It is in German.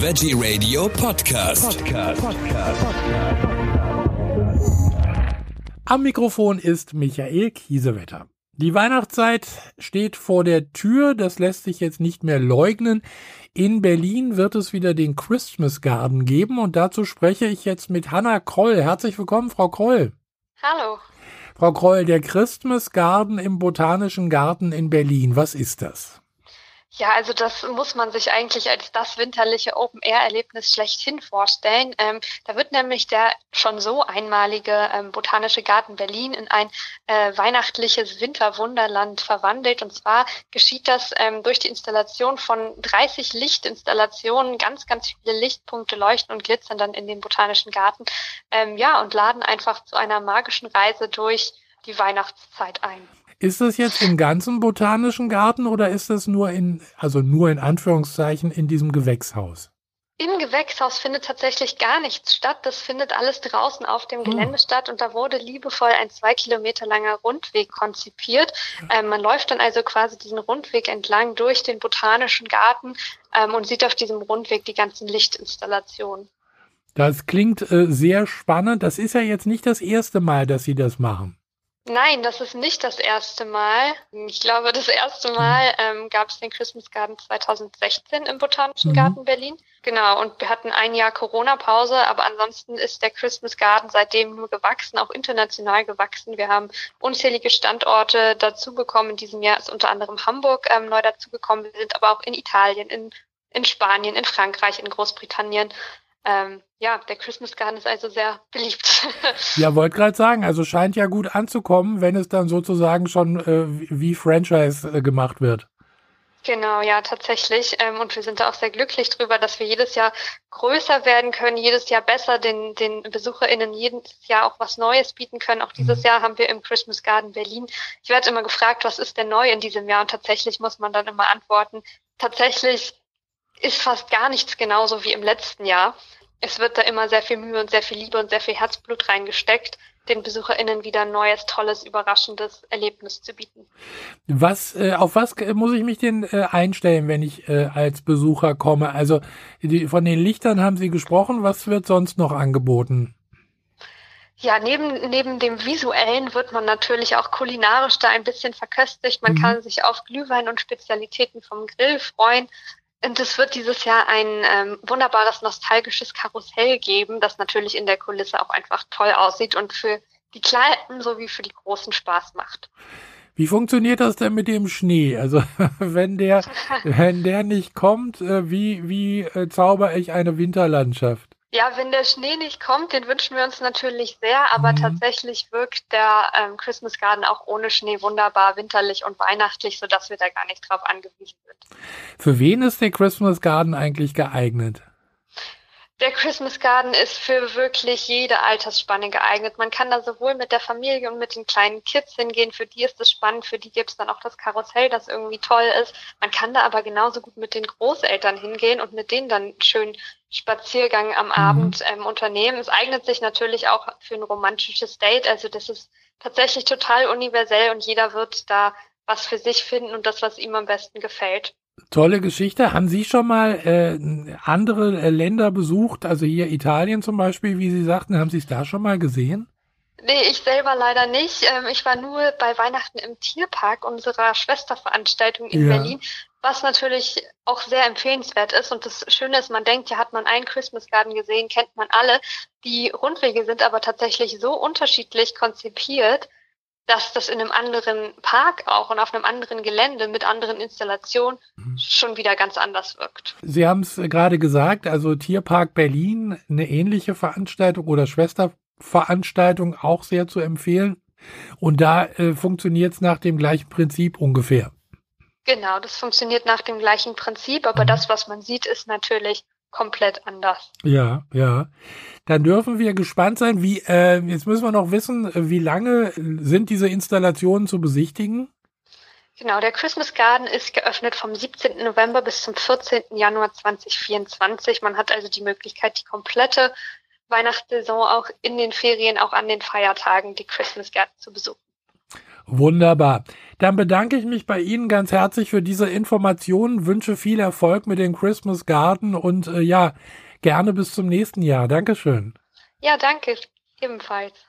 Veggie Radio Podcast. Podcast. Am Mikrofon ist Michael Kiesewetter. Die Weihnachtszeit steht vor der Tür, das lässt sich jetzt nicht mehr leugnen. In Berlin wird es wieder den Christmas Garden geben und dazu spreche ich jetzt mit Hanna Kroll. Herzlich willkommen, Frau Kroll. Hallo. Frau Kroll, der Christmas Garden im Botanischen Garten in Berlin, was ist das? Ja, also das muss man sich eigentlich als das winterliche Open-Air-Erlebnis schlechthin vorstellen. Ähm, da wird nämlich der schon so einmalige ähm, Botanische Garten Berlin in ein äh, weihnachtliches Winterwunderland verwandelt. Und zwar geschieht das ähm, durch die Installation von 30 Lichtinstallationen. Ganz, ganz viele Lichtpunkte leuchten und glitzern dann in den Botanischen Garten. Ähm, ja, und laden einfach zu einer magischen Reise durch die Weihnachtszeit ein. Ist das jetzt im ganzen botanischen Garten oder ist das nur in, also nur in Anführungszeichen in diesem Gewächshaus? Im Gewächshaus findet tatsächlich gar nichts statt. Das findet alles draußen auf dem Gelände oh. statt und da wurde liebevoll ein zwei Kilometer langer Rundweg konzipiert. Ähm, man läuft dann also quasi diesen Rundweg entlang durch den botanischen Garten ähm, und sieht auf diesem Rundweg die ganzen Lichtinstallationen. Das klingt äh, sehr spannend. Das ist ja jetzt nicht das erste Mal, dass Sie das machen. Nein, das ist nicht das erste Mal. Ich glaube, das erste Mal ähm, gab es den Christmas Garden 2016 im Botanischen mhm. Garten Berlin. Genau, und wir hatten ein Jahr Corona-Pause, aber ansonsten ist der Christmas Garden seitdem nur gewachsen, auch international gewachsen. Wir haben unzählige Standorte dazu bekommen. In diesem Jahr ist unter anderem Hamburg ähm, neu dazugekommen. Wir sind aber auch in Italien, in, in Spanien, in Frankreich, in Großbritannien ähm, ja, der Christmas Garden ist also sehr beliebt. ja, wollte gerade sagen, also scheint ja gut anzukommen, wenn es dann sozusagen schon äh, wie Franchise äh, gemacht wird. Genau, ja, tatsächlich. Ähm, und wir sind da auch sehr glücklich drüber, dass wir jedes Jahr größer werden können, jedes Jahr besser den, den BesucherInnen jedes Jahr auch was Neues bieten können. Auch dieses mhm. Jahr haben wir im Christmas Garden Berlin. Ich werde immer gefragt, was ist denn neu in diesem Jahr? Und tatsächlich muss man dann immer antworten, tatsächlich ist fast gar nichts genauso wie im letzten Jahr. Es wird da immer sehr viel Mühe und sehr viel Liebe und sehr viel Herzblut reingesteckt, den BesucherInnen wieder ein neues, tolles, überraschendes Erlebnis zu bieten. Was, äh, auf was muss ich mich denn äh, einstellen, wenn ich äh, als Besucher komme? Also die, von den Lichtern haben Sie gesprochen. Was wird sonst noch angeboten? Ja, neben, neben dem Visuellen wird man natürlich auch kulinarisch da ein bisschen verköstigt. Man mhm. kann sich auf Glühwein und Spezialitäten vom Grill freuen. Und es wird dieses Jahr ein ähm, wunderbares nostalgisches Karussell geben, das natürlich in der Kulisse auch einfach toll aussieht und für die Kleinen sowie für die Großen Spaß macht. Wie funktioniert das denn mit dem Schnee? Also wenn der, wenn der nicht kommt, äh, wie, wie äh, zauber ich eine Winterlandschaft? Ja, wenn der Schnee nicht kommt, den wünschen wir uns natürlich sehr, aber mhm. tatsächlich wirkt der ähm, Christmas Garden auch ohne Schnee wunderbar winterlich und weihnachtlich, sodass wir da gar nicht drauf angewiesen sind. Für wen ist der Christmas Garden eigentlich geeignet? Der Christmas Garden ist für wirklich jede Altersspanne geeignet. Man kann da sowohl mit der Familie und mit den kleinen Kids hingehen. Für die ist es spannend, für die gibt es dann auch das Karussell, das irgendwie toll ist. Man kann da aber genauso gut mit den Großeltern hingehen und mit denen dann schön Spaziergang am mhm. Abend ähm, unternehmen. Es eignet sich natürlich auch für ein romantisches Date. Also das ist tatsächlich total universell und jeder wird da was für sich finden und das, was ihm am besten gefällt. Tolle Geschichte. Haben Sie schon mal äh, andere äh, Länder besucht? Also hier Italien zum Beispiel, wie Sie sagten, haben Sie es da schon mal gesehen? Nee, ich selber leider nicht. Ähm, ich war nur bei Weihnachten im Tierpark unserer Schwesterveranstaltung in ja. Berlin, was natürlich auch sehr empfehlenswert ist. Und das Schöne ist, man denkt, ja, hat man einen Christmas Garden gesehen, kennt man alle. Die Rundwege sind aber tatsächlich so unterschiedlich konzipiert, dass das in einem anderen Park auch und auf einem anderen Gelände mit anderen Installationen mhm. schon wieder ganz anders wirkt. Sie haben es gerade gesagt, also Tierpark Berlin, eine ähnliche Veranstaltung oder Schwesterveranstaltung auch sehr zu empfehlen. Und da äh, funktioniert es nach dem gleichen Prinzip ungefähr. Genau, das funktioniert nach dem gleichen Prinzip, aber mhm. das, was man sieht, ist natürlich komplett anders. Ja, ja. Dann dürfen wir gespannt sein, wie, äh, jetzt müssen wir noch wissen, wie lange sind diese Installationen zu besichtigen? Genau, der Christmas Garden ist geöffnet vom 17. November bis zum 14. Januar 2024. Man hat also die Möglichkeit, die komplette Weihnachtssaison auch in den Ferien, auch an den Feiertagen, die Christmas Garden zu besuchen. Wunderbar. Dann bedanke ich mich bei Ihnen ganz herzlich für diese Informationen, wünsche viel Erfolg mit dem Christmas Garden und äh, ja, gerne bis zum nächsten Jahr. Dankeschön. Ja, danke. Ebenfalls.